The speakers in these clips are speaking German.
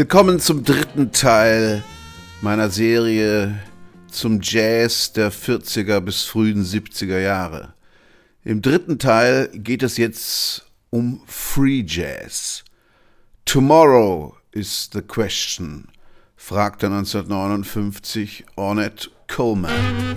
Willkommen zum dritten Teil meiner Serie zum Jazz der 40er bis frühen 70er Jahre. Im dritten Teil geht es jetzt um Free Jazz. Tomorrow is the question, fragte 1959 Ornette Coleman.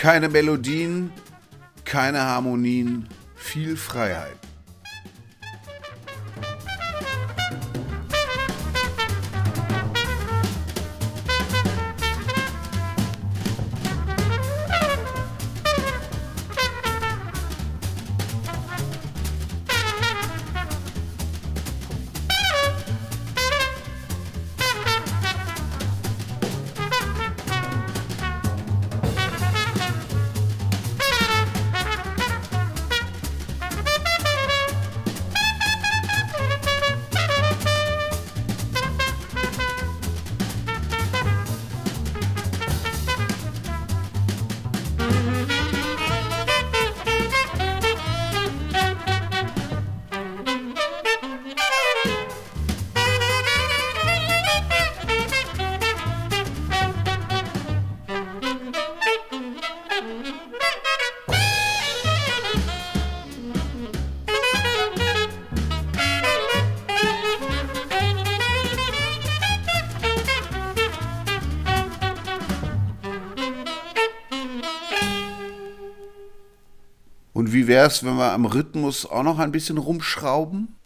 Keine Melodien, keine Harmonien, viel Freiheit. Wäre es, wenn wir am Rhythmus auch noch ein bisschen rumschrauben?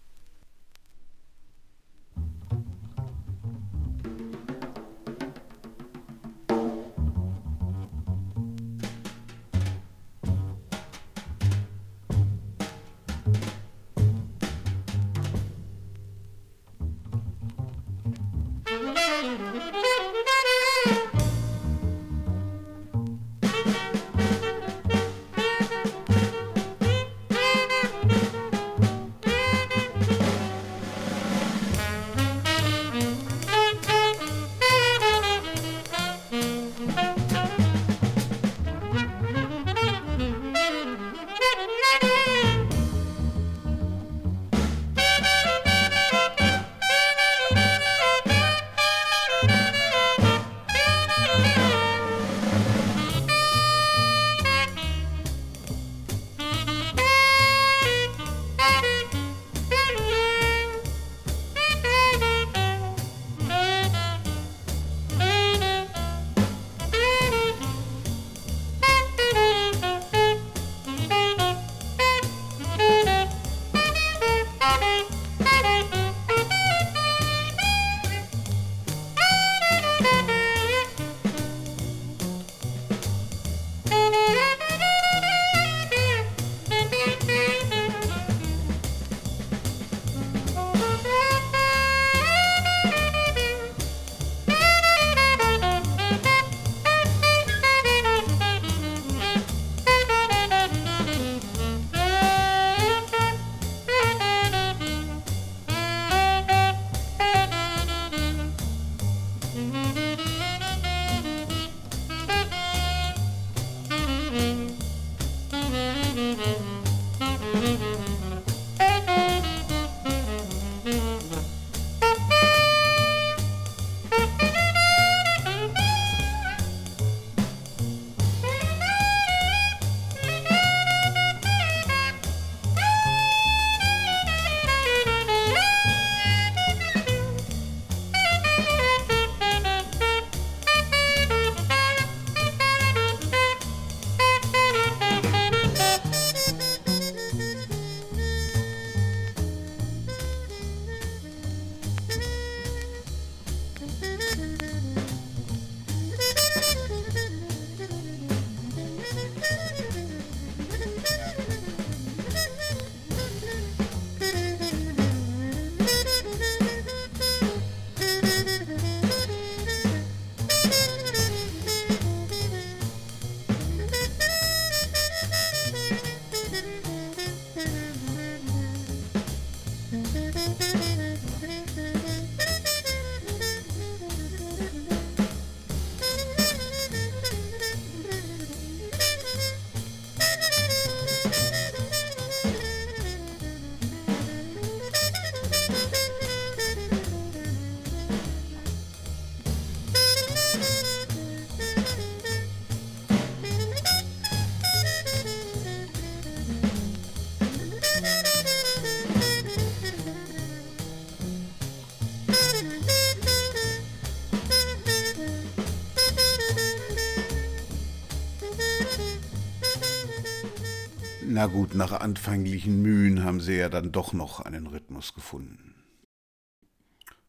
Gut, nach anfänglichen Mühen haben sie ja dann doch noch einen Rhythmus gefunden.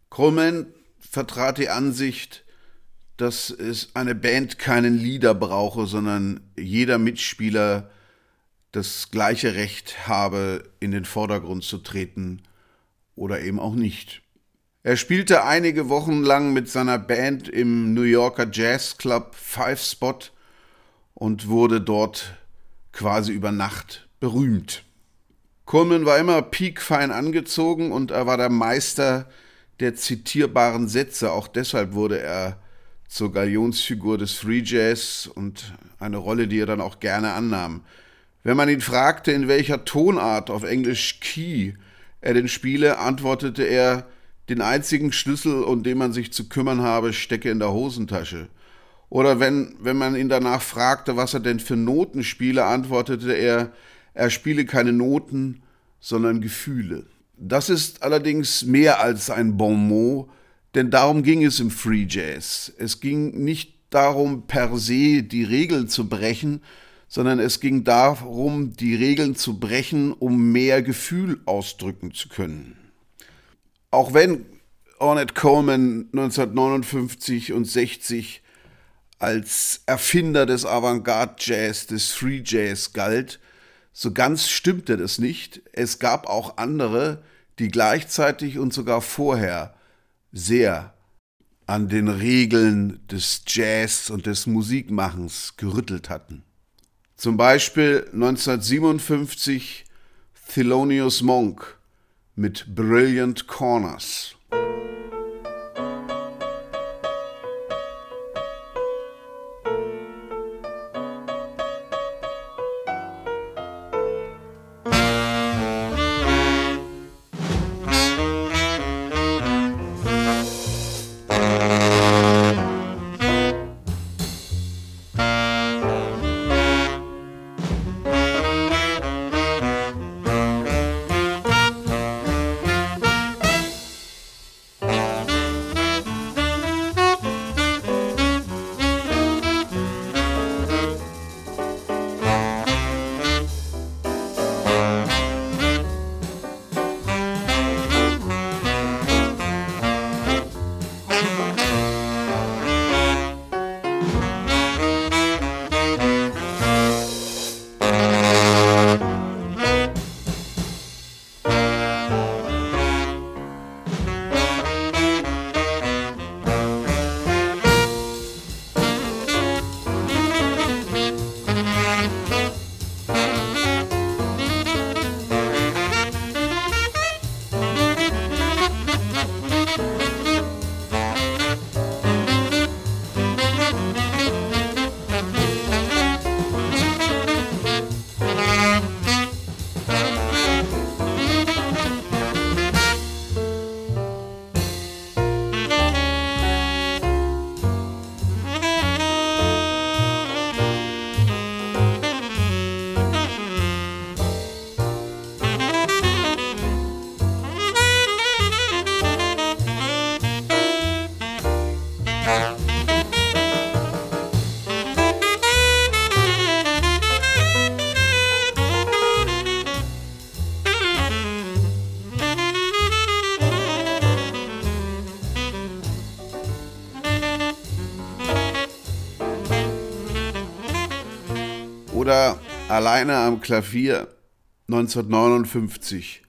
Coleman vertrat die Ansicht, dass es eine Band keinen Leader brauche, sondern jeder Mitspieler das gleiche Recht habe, in den Vordergrund zu treten oder eben auch nicht. Er spielte einige Wochen lang mit seiner Band im New Yorker Jazz Club Five Spot und wurde dort quasi über Nacht berühmt. Coleman war immer piekfein angezogen und er war der Meister der zitierbaren Sätze. Auch deshalb wurde er zur Galionsfigur des Free Jazz und eine Rolle, die er dann auch gerne annahm. Wenn man ihn fragte, in welcher Tonart, auf Englisch Key, er denn spiele, antwortete er, den einzigen Schlüssel, um den man sich zu kümmern habe, stecke in der Hosentasche. Oder wenn, wenn man ihn danach fragte, was er denn für Noten spiele, antwortete er, er spiele keine Noten, sondern Gefühle. Das ist allerdings mehr als ein Bon mot, denn darum ging es im Free Jazz. Es ging nicht darum, per se die Regeln zu brechen, sondern es ging darum, die Regeln zu brechen, um mehr Gefühl ausdrücken zu können. Auch wenn Ornette Coleman 1959 und 60 als Erfinder des Avantgarde-Jazz, des Free Jazz galt, so ganz stimmte das nicht. Es gab auch andere, die gleichzeitig und sogar vorher sehr an den Regeln des Jazz und des Musikmachens gerüttelt hatten. Zum Beispiel 1957 Thelonious Monk mit Brilliant Corners. Alleine am Klavier 1959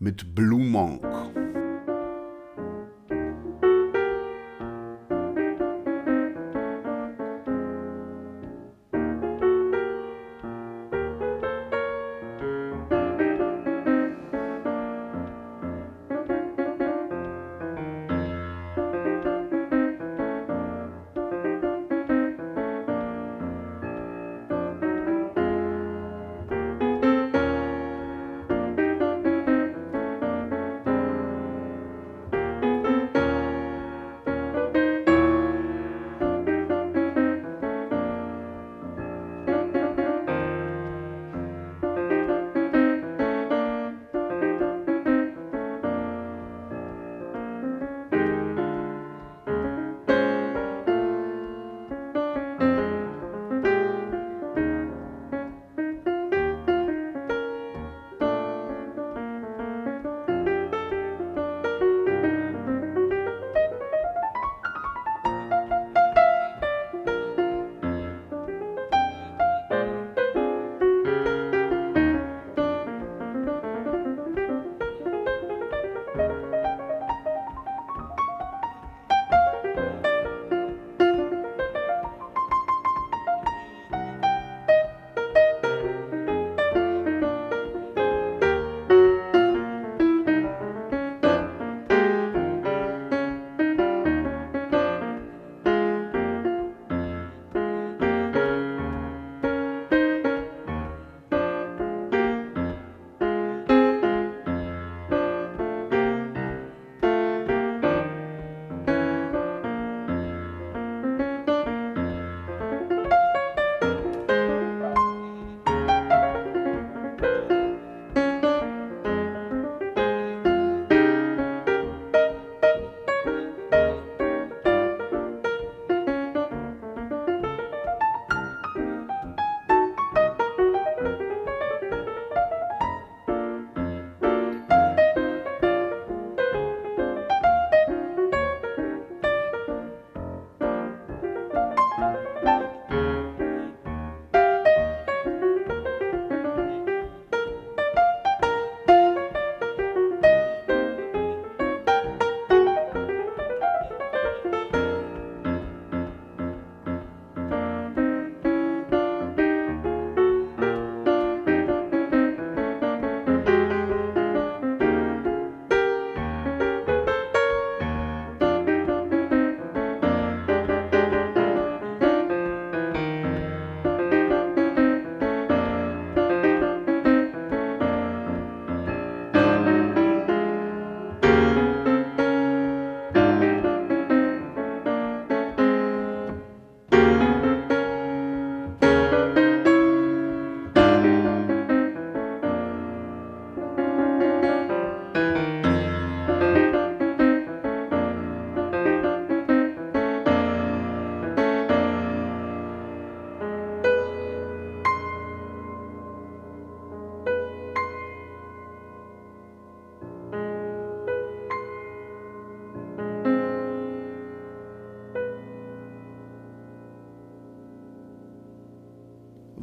mit Blue Monk.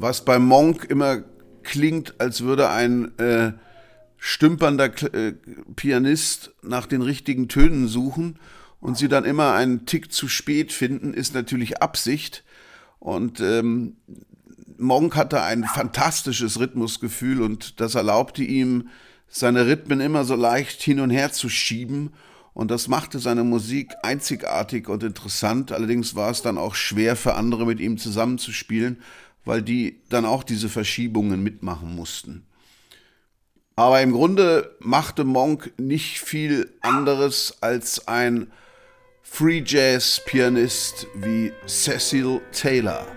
Was bei Monk immer klingt, als würde ein äh, stümpernder äh, Pianist nach den richtigen Tönen suchen und sie dann immer einen Tick zu spät finden, ist natürlich Absicht. Und ähm, Monk hatte ein fantastisches Rhythmusgefühl und das erlaubte ihm, seine Rhythmen immer so leicht hin und her zu schieben. Und das machte seine Musik einzigartig und interessant. Allerdings war es dann auch schwer für andere mit ihm zusammenzuspielen, weil die dann auch diese Verschiebungen mitmachen mussten. Aber im Grunde machte Monk nicht viel anderes als ein Free Jazz Pianist wie Cecil Taylor.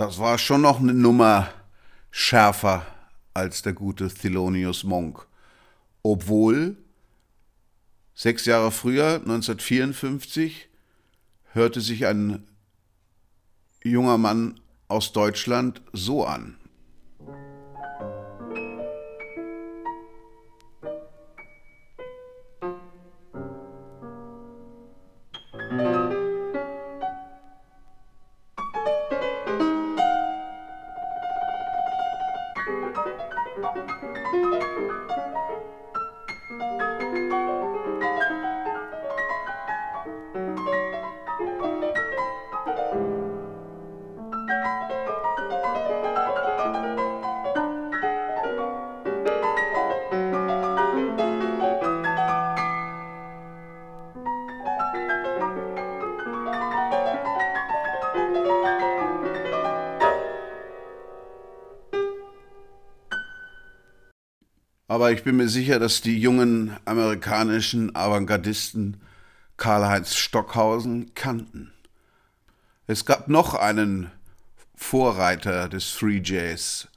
Das war schon noch eine Nummer schärfer als der gute Thelonious Monk. Obwohl sechs Jahre früher, 1954, hörte sich ein junger Mann aus Deutschland so an. Ich bin mir sicher, dass die jungen amerikanischen Avantgardisten Karl-Heinz Stockhausen kannten. Es gab noch einen Vorreiter des Free Jazz,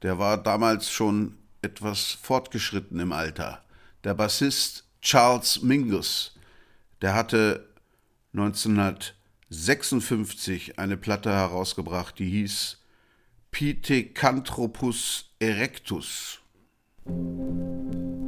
der war damals schon etwas fortgeschritten im Alter. Der Bassist Charles Mingus, der hatte 1956 eine Platte herausgebracht, die hieß Pithecanthropus erectus. Thank you.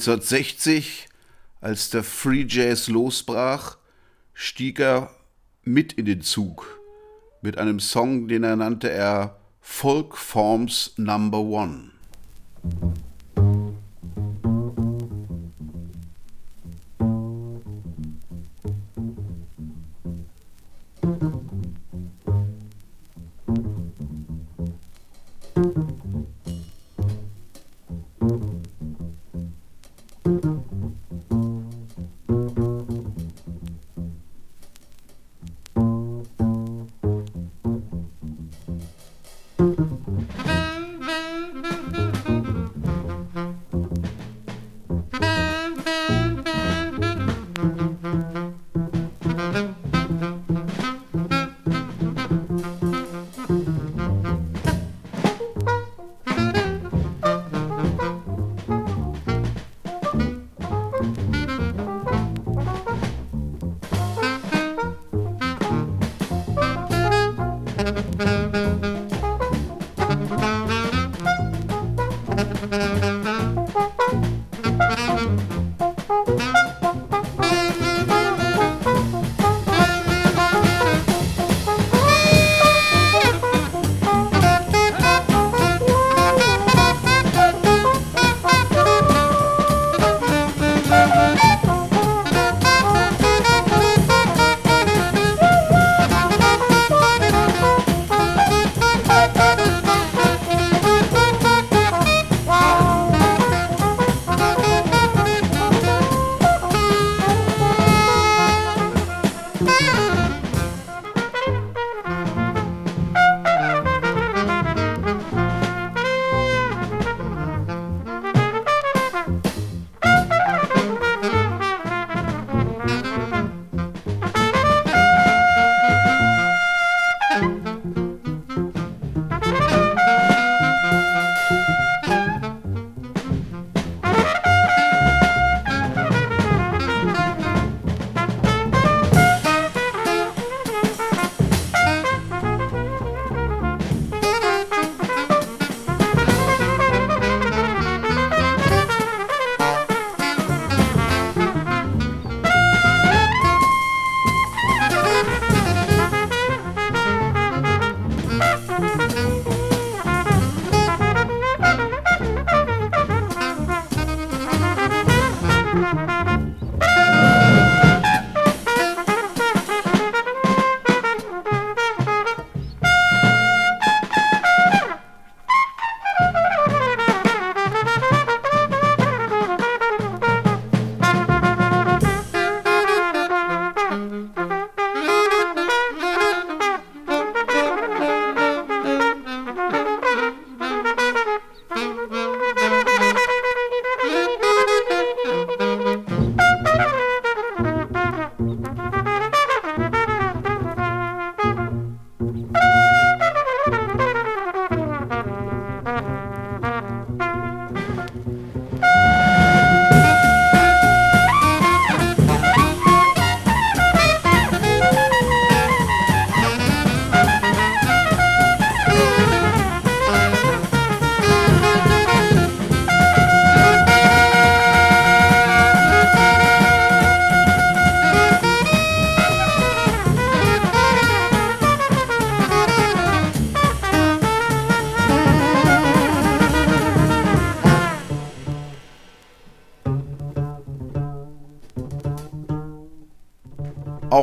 1960, als der Free Jazz losbrach, stieg er mit in den Zug mit einem Song, den er nannte er Folk Forms Number One.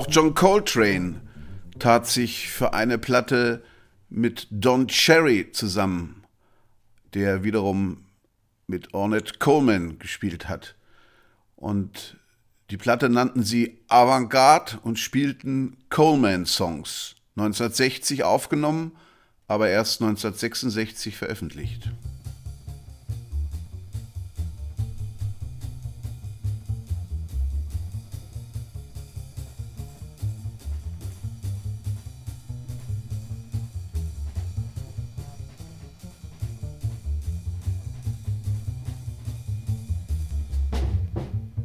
Auch John Coltrane tat sich für eine Platte mit Don Cherry zusammen, der wiederum mit Ornette Coleman gespielt hat. Und die Platte nannten sie Avantgarde und spielten Coleman-Songs. 1960 aufgenommen, aber erst 1966 veröffentlicht.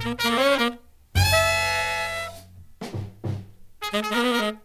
Thank you.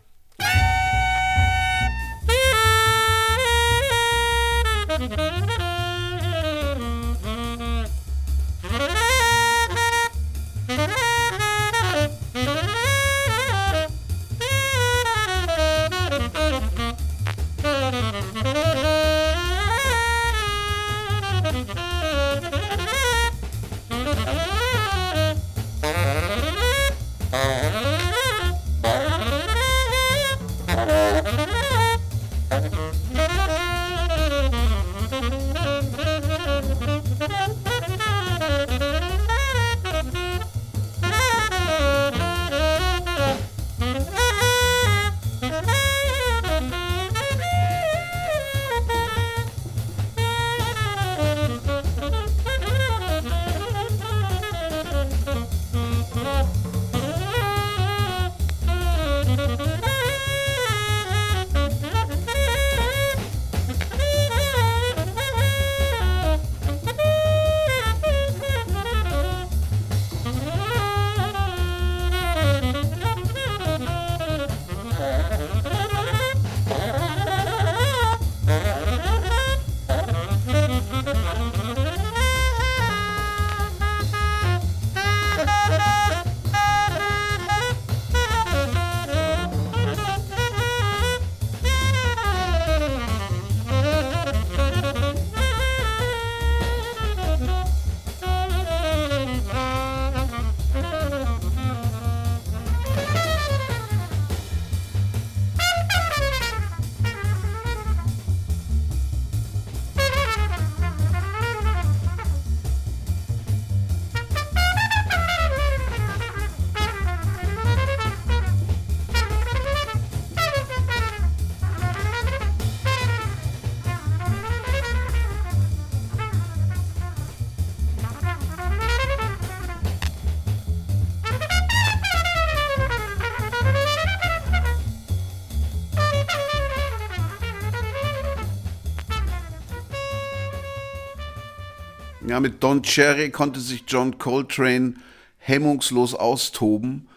Ja, mit Don Cherry konnte sich John Coltrane hemmungslos austoben.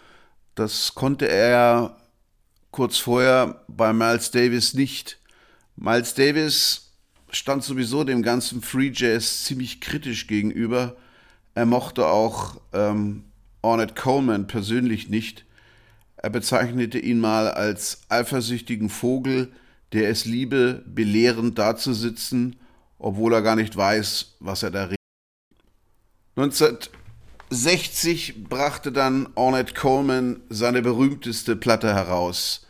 Das konnte er kurz vorher bei Miles Davis nicht. Miles Davis stand sowieso dem ganzen Free Jazz ziemlich kritisch gegenüber. Er mochte auch ähm, Ornette Coleman persönlich nicht. Er bezeichnete ihn mal als eifersüchtigen Vogel, der es liebe, belehrend dazusitzen, obwohl er gar nicht weiß, was er da redet. 1960 brachte dann Ornette Coleman seine berühmteste Platte heraus,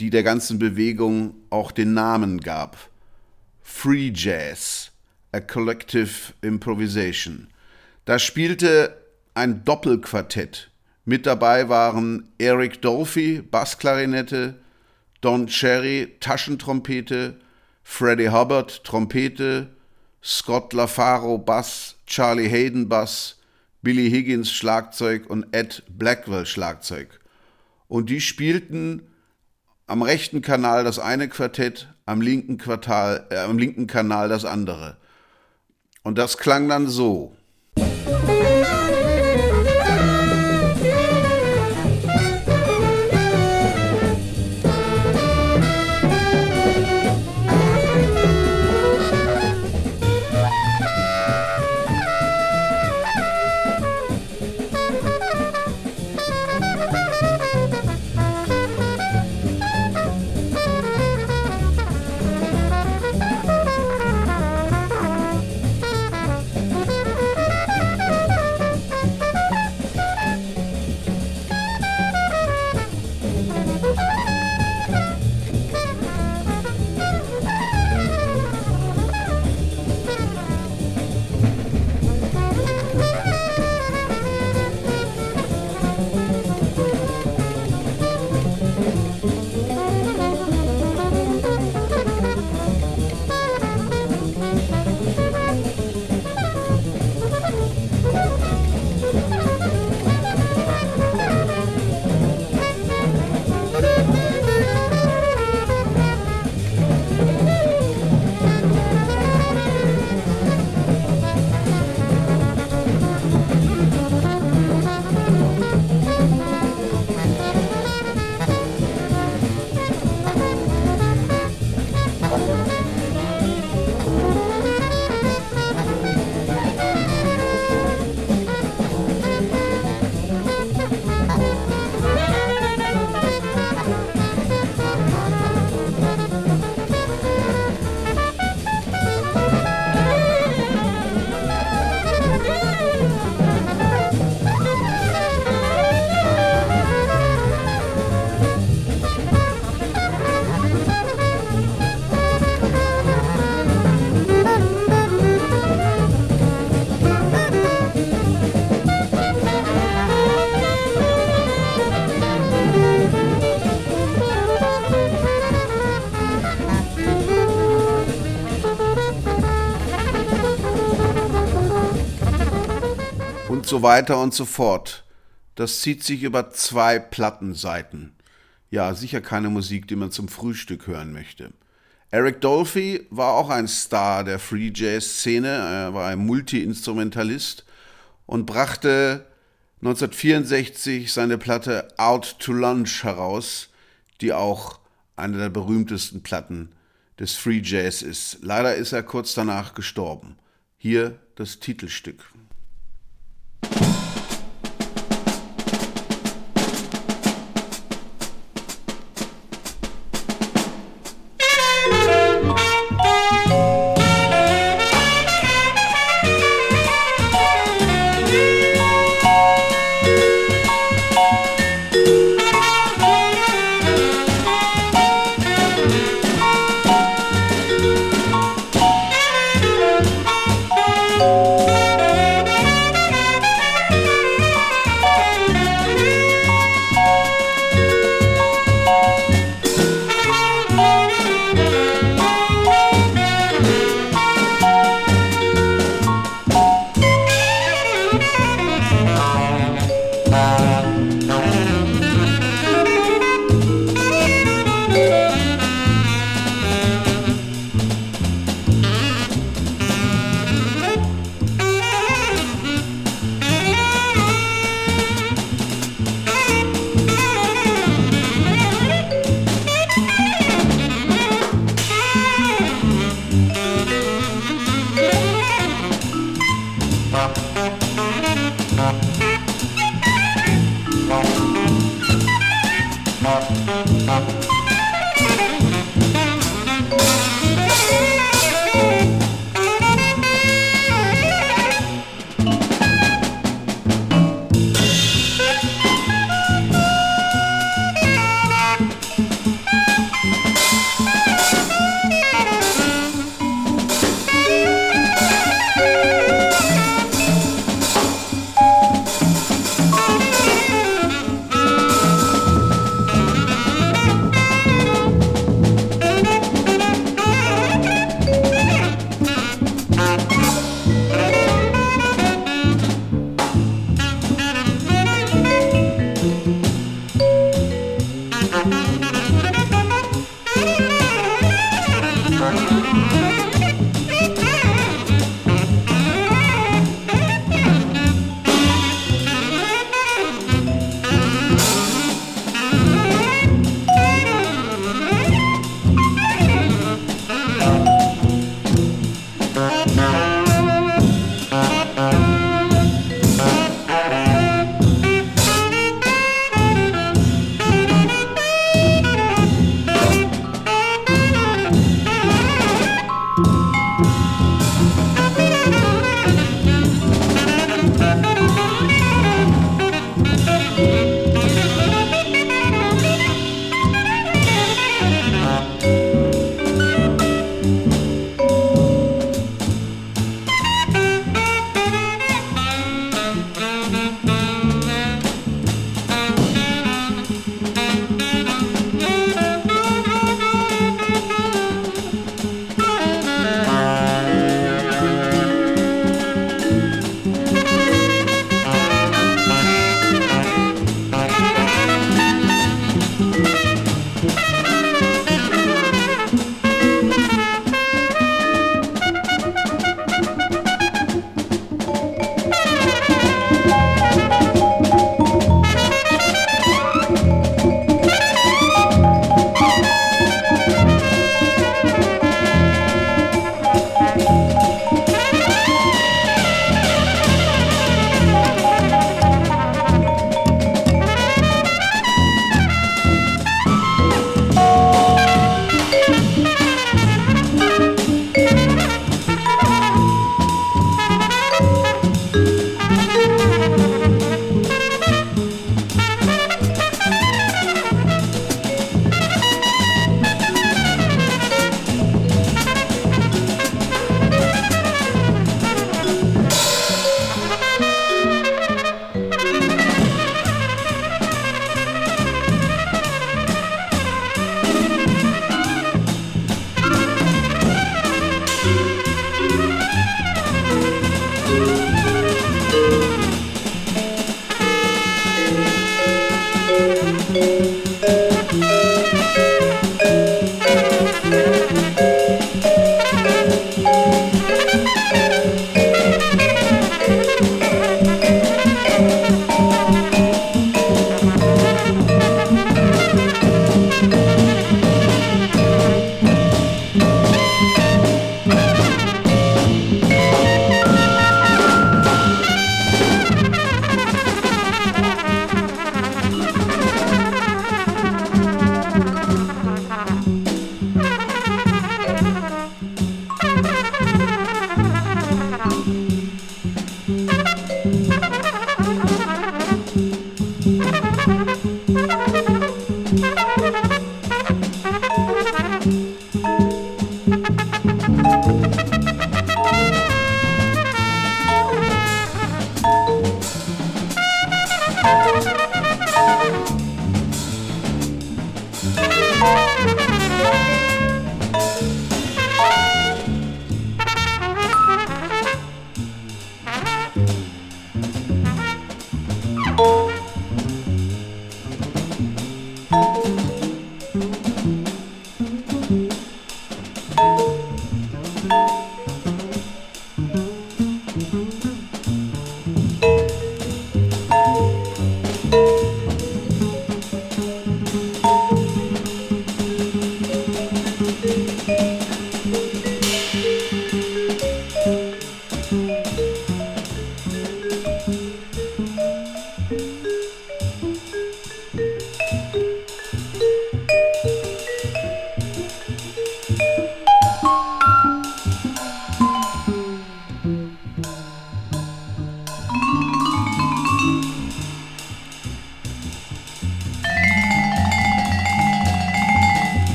die der ganzen Bewegung auch den Namen gab. Free Jazz, a Collective Improvisation. Da spielte ein Doppelquartett. Mit dabei waren Eric Dolphy, Bassklarinette, Don Cherry, Taschentrompete, Freddie Hubbard, Trompete, Scott LaFaro, Bass, Charlie Hayden, Bass, Billy Higgins, Schlagzeug und Ed Blackwell, Schlagzeug. Und die spielten am rechten Kanal das eine Quartett, am linken, Quartal, äh, am linken Kanal das andere. Und das klang dann so. Weiter und so fort. Das zieht sich über zwei Plattenseiten. Ja, sicher keine Musik, die man zum Frühstück hören möchte. Eric Dolphy war auch ein Star der Free Jazz Szene, er war ein Multi-Instrumentalist und brachte 1964 seine Platte Out to Lunch heraus, die auch eine der berühmtesten Platten des Free Jazz ist. Leider ist er kurz danach gestorben. Hier das Titelstück.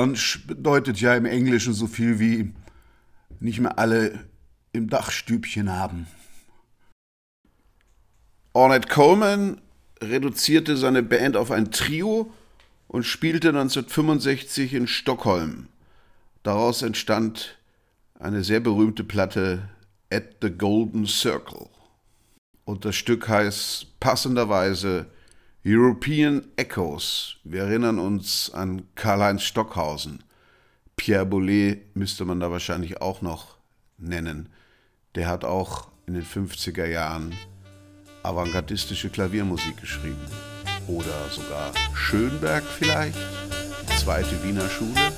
Lunch bedeutet ja im Englischen so viel wie nicht mehr alle im Dachstübchen haben. Ornette Coleman reduzierte seine Band auf ein Trio und spielte 1965 in Stockholm. Daraus entstand eine sehr berühmte Platte At the Golden Circle. Und das Stück heißt passenderweise European Echoes. Wir erinnern uns an Karl-Heinz Stockhausen. Pierre Boulez müsste man da wahrscheinlich auch noch nennen. Der hat auch in den 50er Jahren avantgardistische Klaviermusik geschrieben. Oder sogar Schönberg vielleicht, zweite Wiener Schule.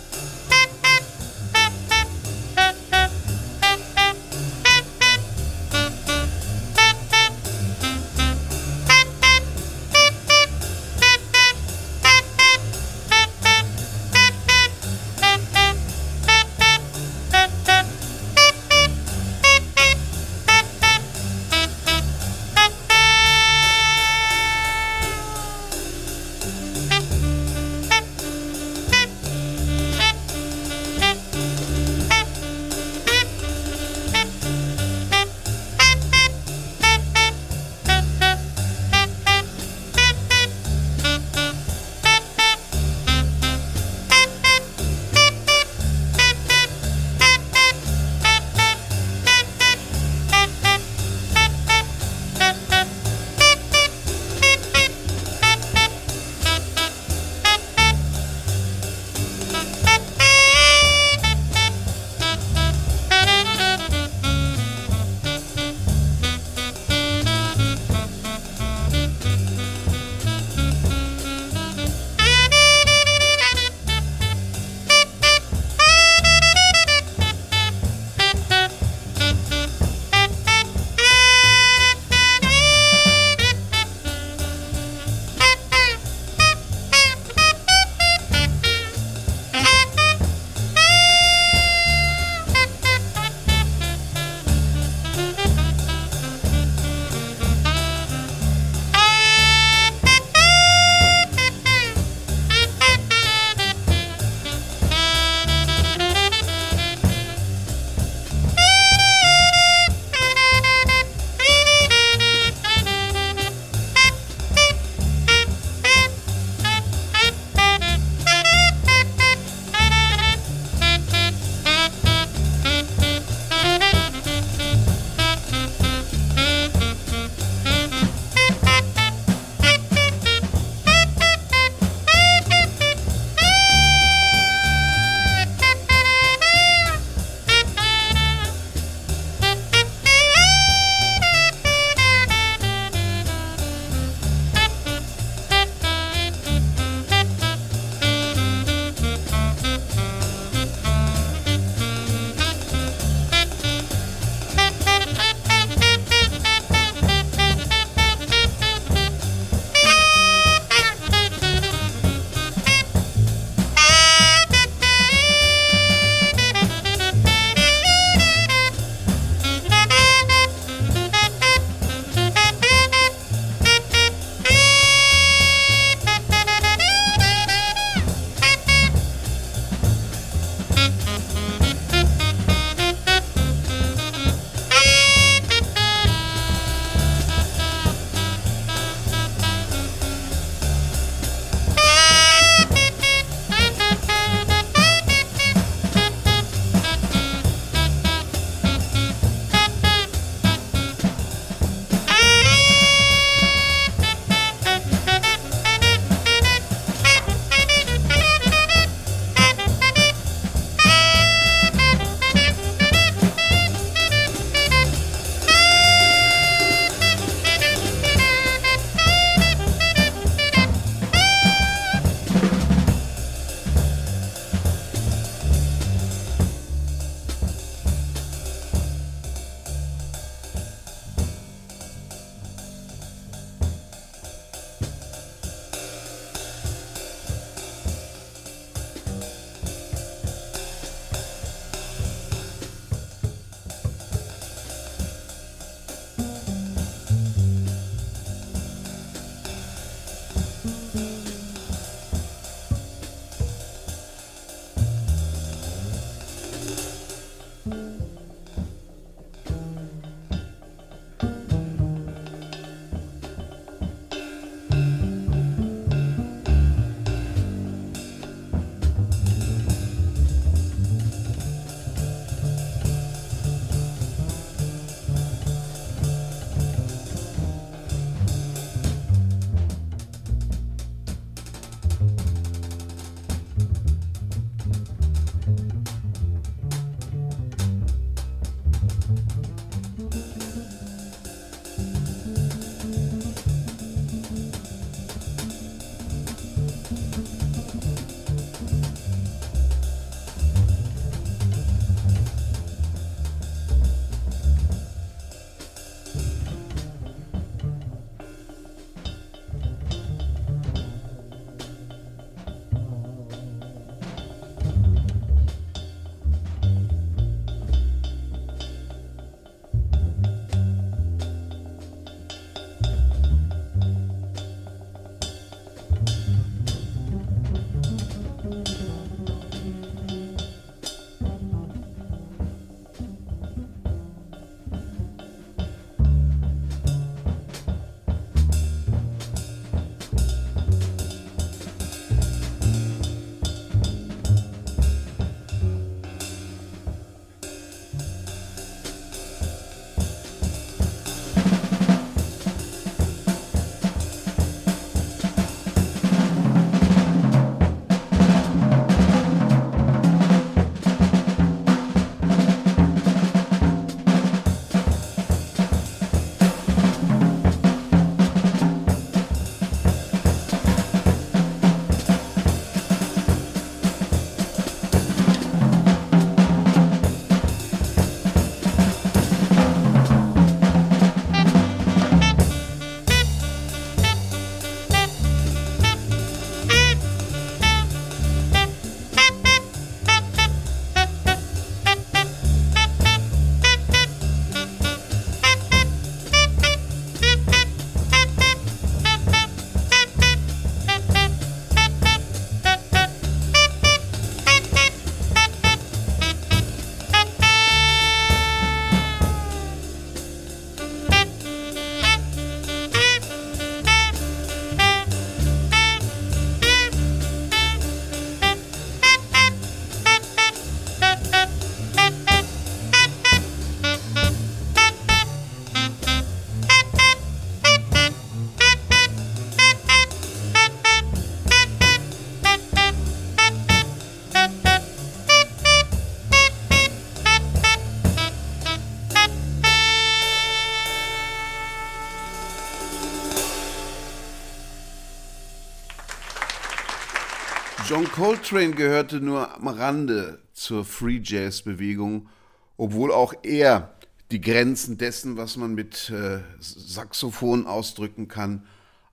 John Coltrane gehörte nur am Rande zur Free Jazz Bewegung, obwohl auch er die Grenzen dessen, was man mit äh, Saxophon ausdrücken kann,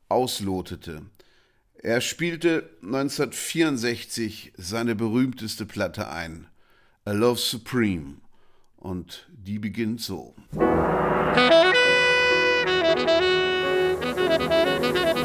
auslotete. Er spielte 1964 seine berühmteste Platte ein, A Love Supreme, und die beginnt so. supreme,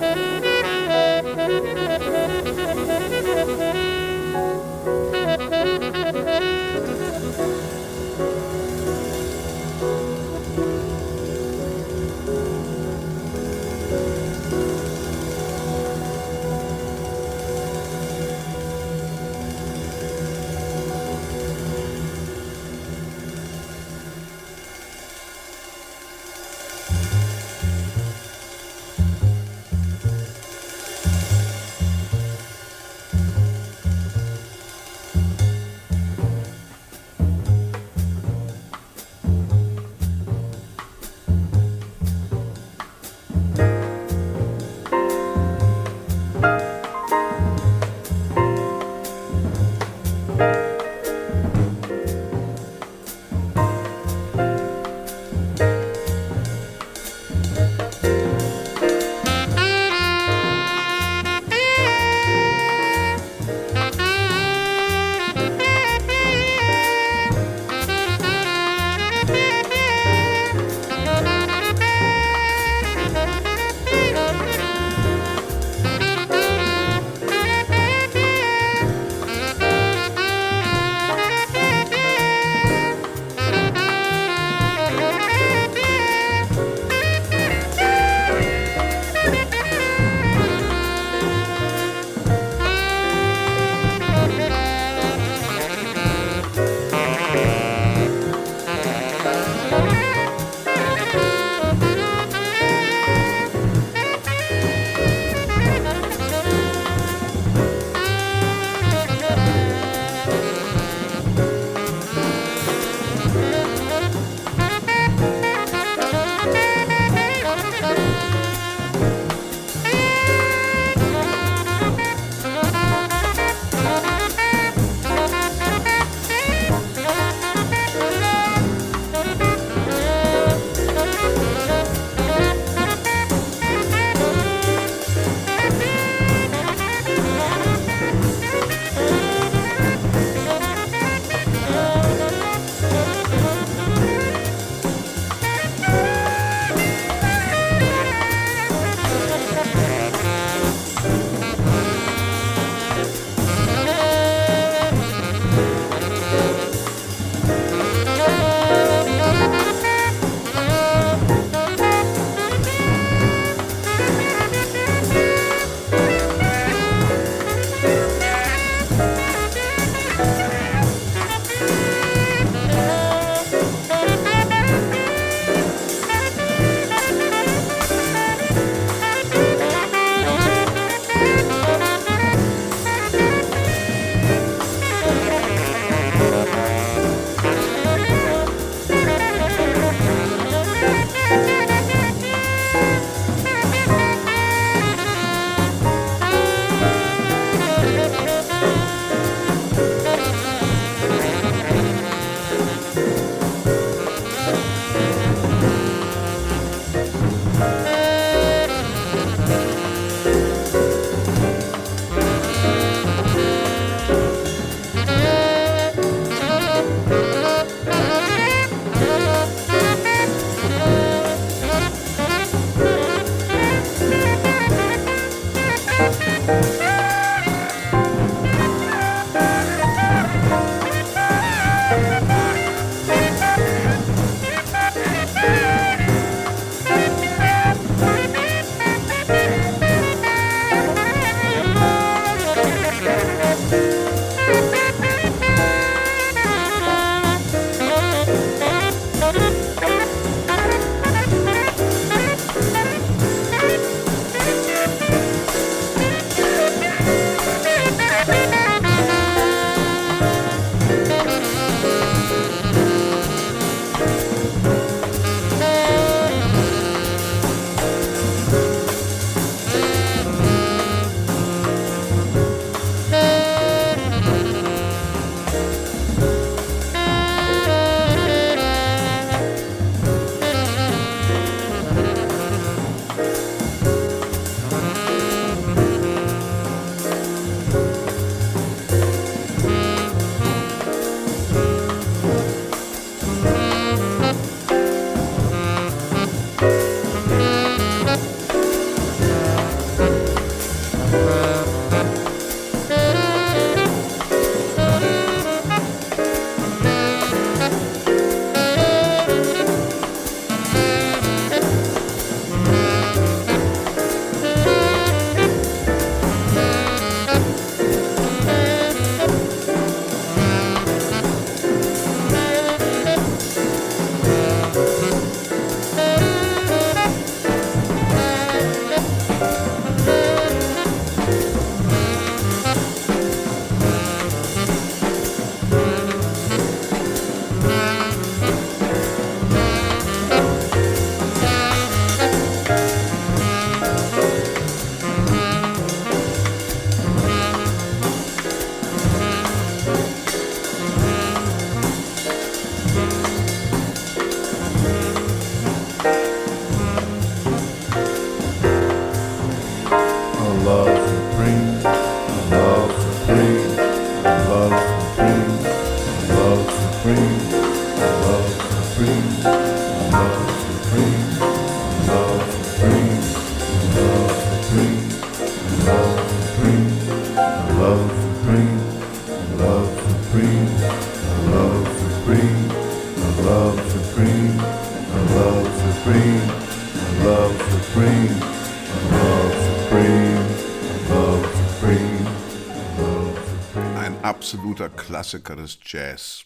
Klassiker des Jazz.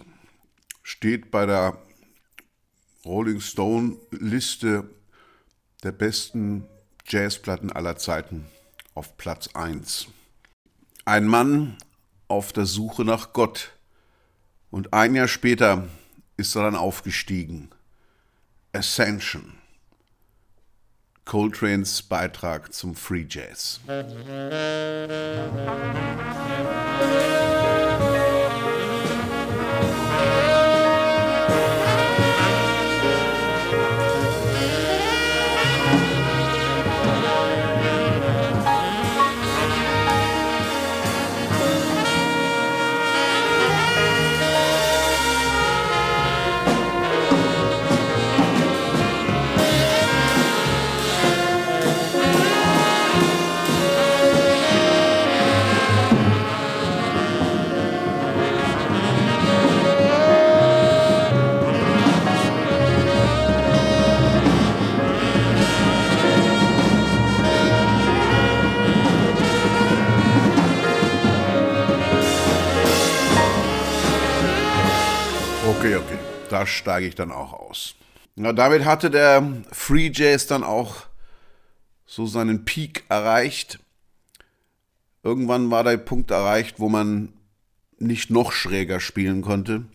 Steht bei der Rolling Stone Liste der besten Jazzplatten aller Zeiten auf Platz 1. Ein Mann auf der Suche nach Gott. Und ein Jahr später ist er dann aufgestiegen. Ascension. Coltrane's Beitrag zum Free Jazz. Okay, okay. Da steige ich dann auch aus. Na, damit hatte der Free Jazz dann auch so seinen Peak erreicht. Irgendwann war der Punkt erreicht, wo man nicht noch schräger spielen konnte.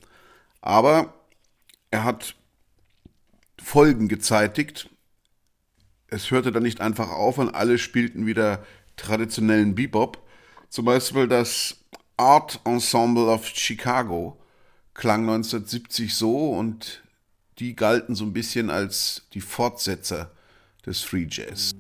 Aber er hat Folgen gezeitigt. Es hörte dann nicht einfach auf und alle spielten wieder traditionellen Bebop. Zum Beispiel das Art Ensemble of Chicago klang 1970 so und die galten so ein bisschen als die Fortsetzer des Free Jazz.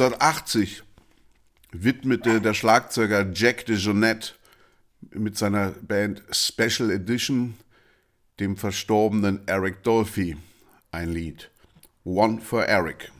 1980 widmete der Schlagzeuger Jack DeJohnette mit seiner Band Special Edition dem verstorbenen Eric Dolphy ein Lied. One for Eric. '"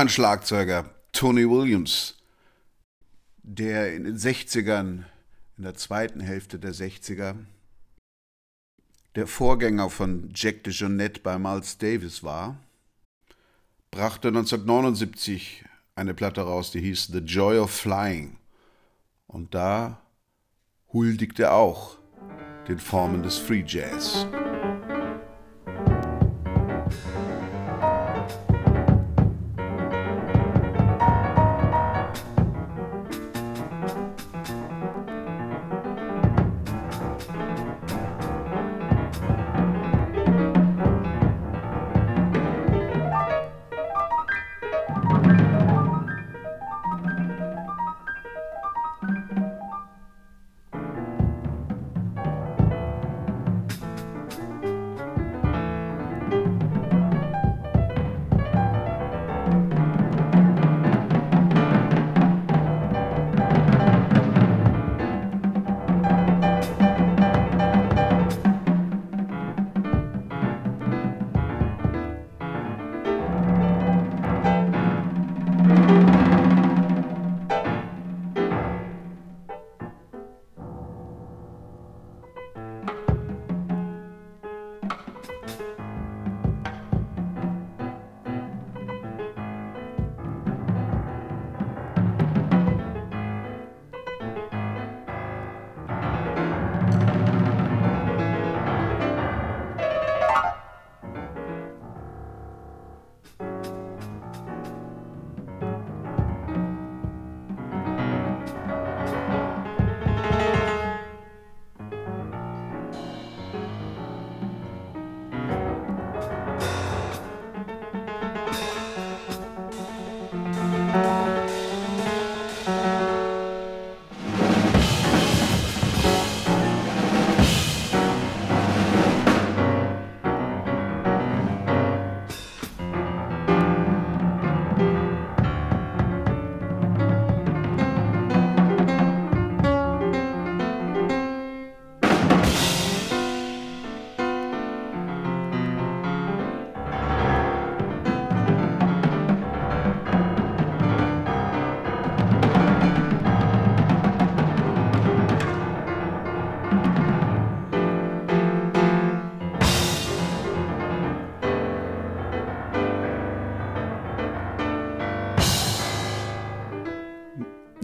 ein Schlagzeuger, Tony Williams, der in den 60ern, in der zweiten Hälfte der 60er, der Vorgänger von Jack DeJohnette bei Miles Davis war, brachte 1979 eine Platte raus, die hieß The Joy of Flying. Und da huldigte er auch den Formen des Free Jazz.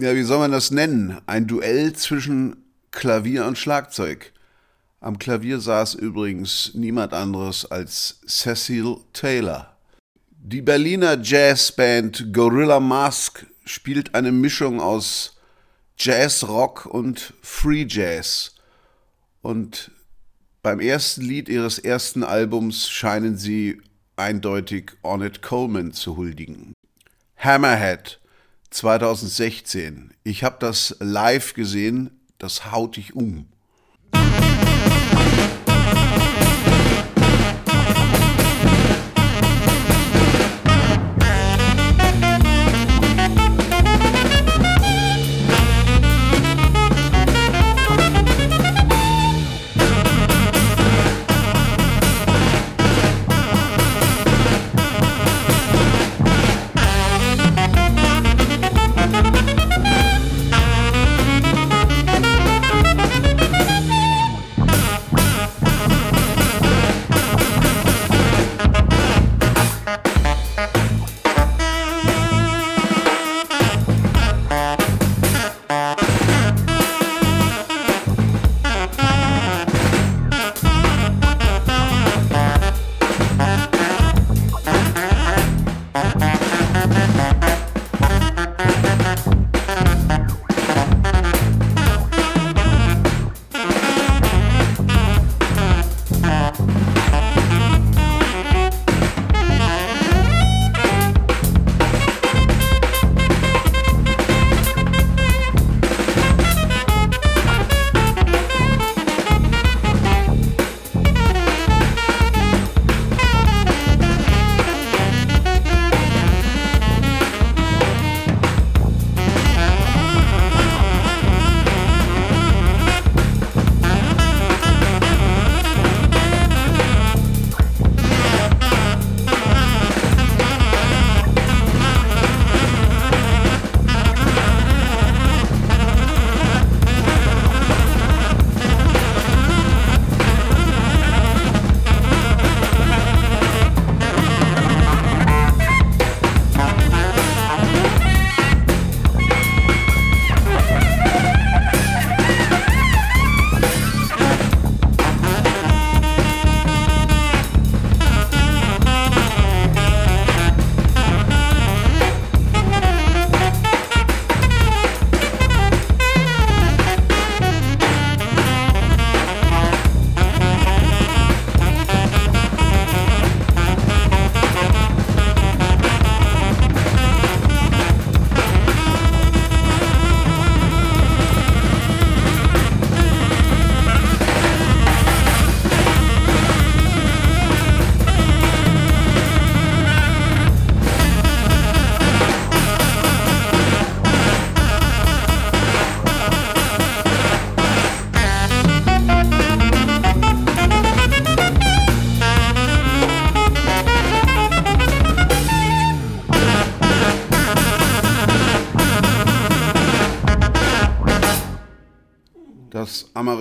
Ja, wie soll man das nennen? Ein Duell zwischen Klavier und Schlagzeug. Am Klavier saß übrigens niemand anderes als Cecil Taylor. Die Berliner Jazzband Gorilla Mask spielt eine Mischung aus Jazz, Rock und Free Jazz. Und beim ersten Lied ihres ersten Albums scheinen sie eindeutig Ornette Coleman zu huldigen. Hammerhead 2016. Ich habe das live gesehen, das haut dich um. das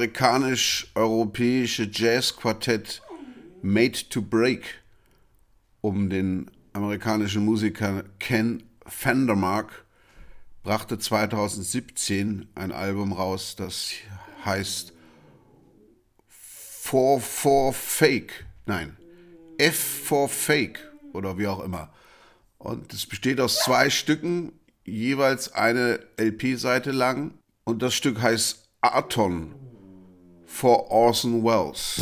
amerikanisch-europäische Jazzquartett Made to Break um den amerikanischen Musiker Ken Vandermark brachte 2017 ein Album raus, das heißt 4 for Fake. Nein, F for Fake oder wie auch immer. Und es besteht aus zwei Stücken, jeweils eine LP-Seite lang. Und das Stück heißt Aton for Orson Welles.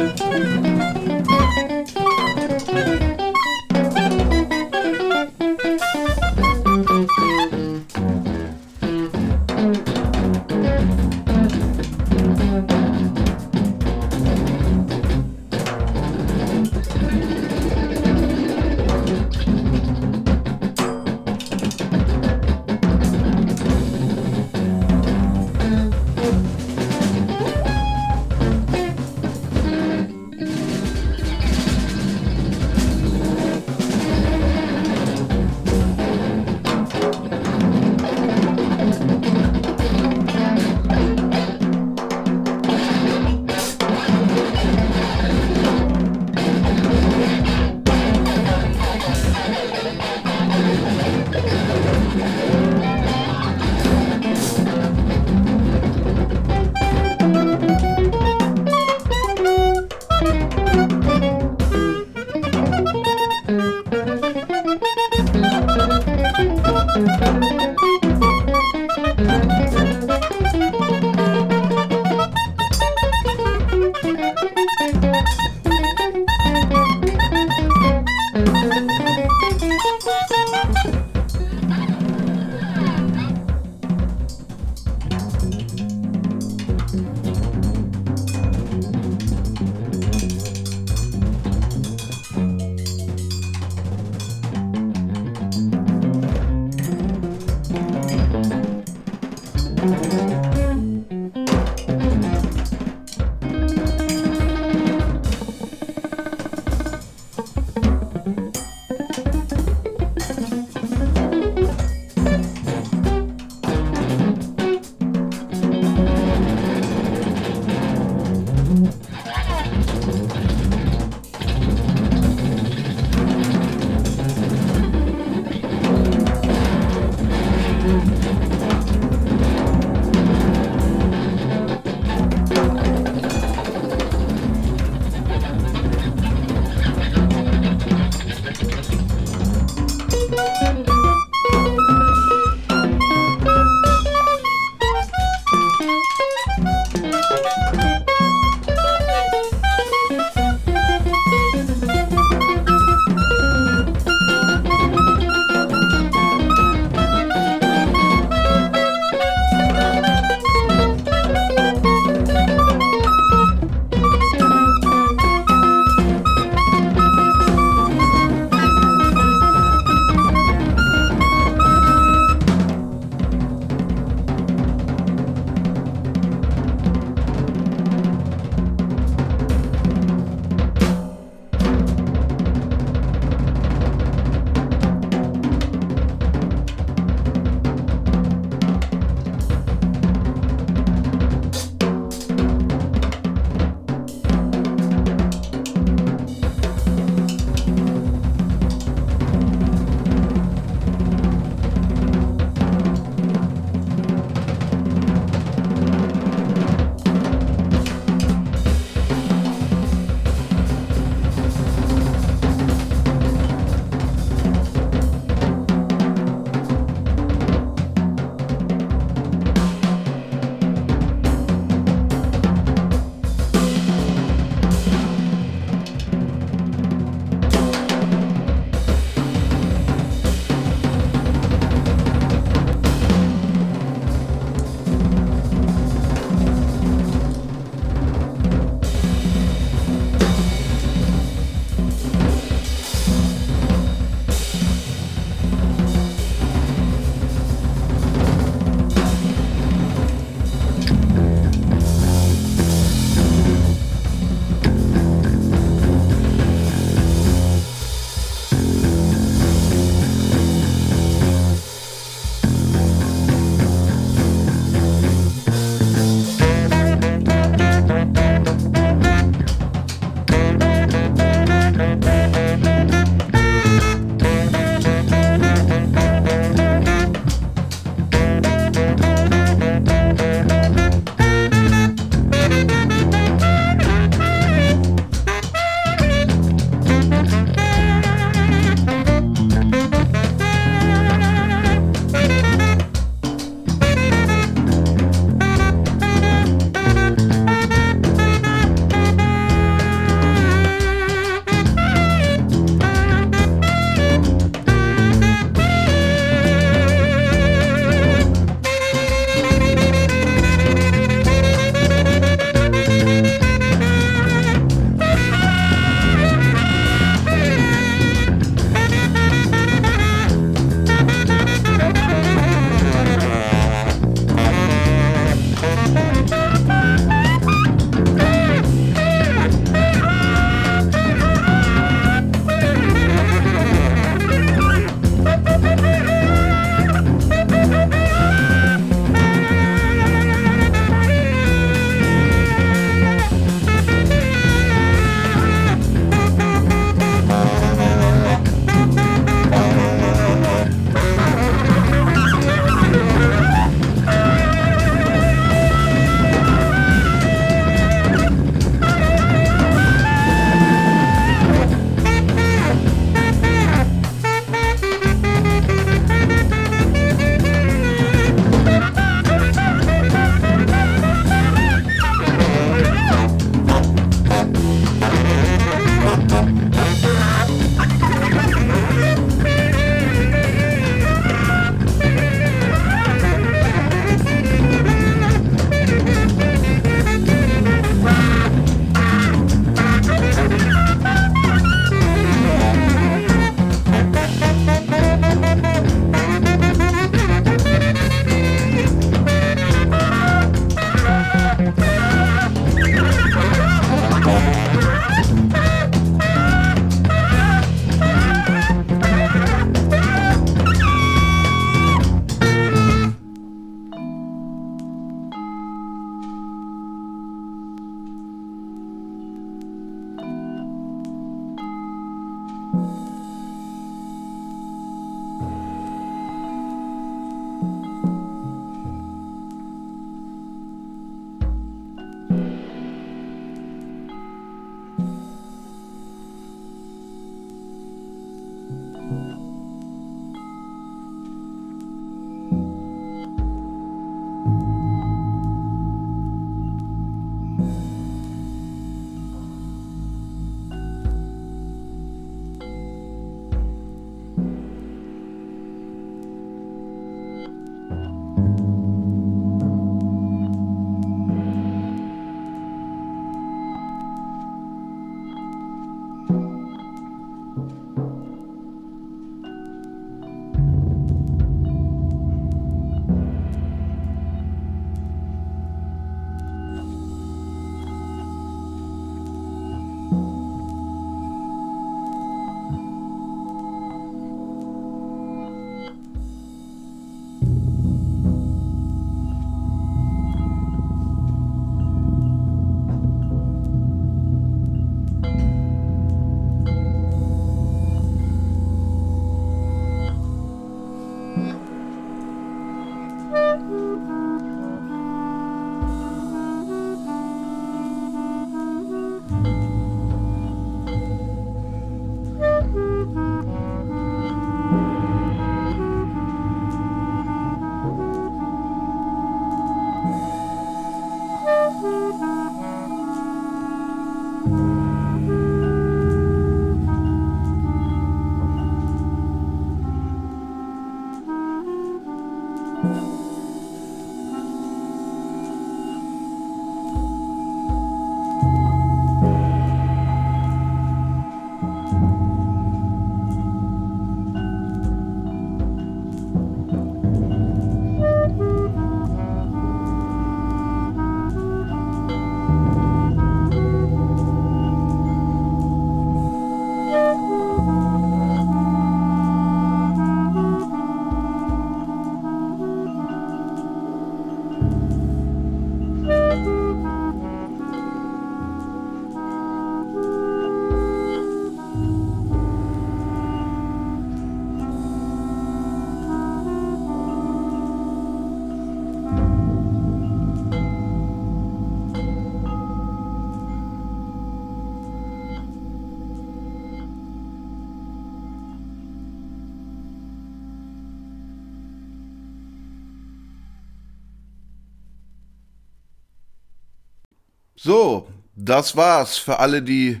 So, das war's für alle, die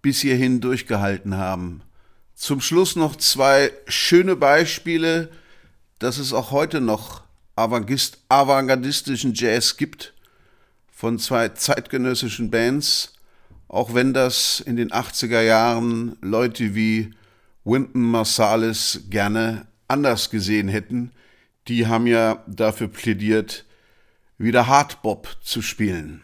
bis hierhin durchgehalten haben. Zum Schluss noch zwei schöne Beispiele, dass es auch heute noch avantgardistischen Jazz gibt von zwei zeitgenössischen Bands, auch wenn das in den 80er Jahren Leute wie Wynton Marsalis gerne anders gesehen hätten. Die haben ja dafür plädiert, wieder Hardbop zu spielen.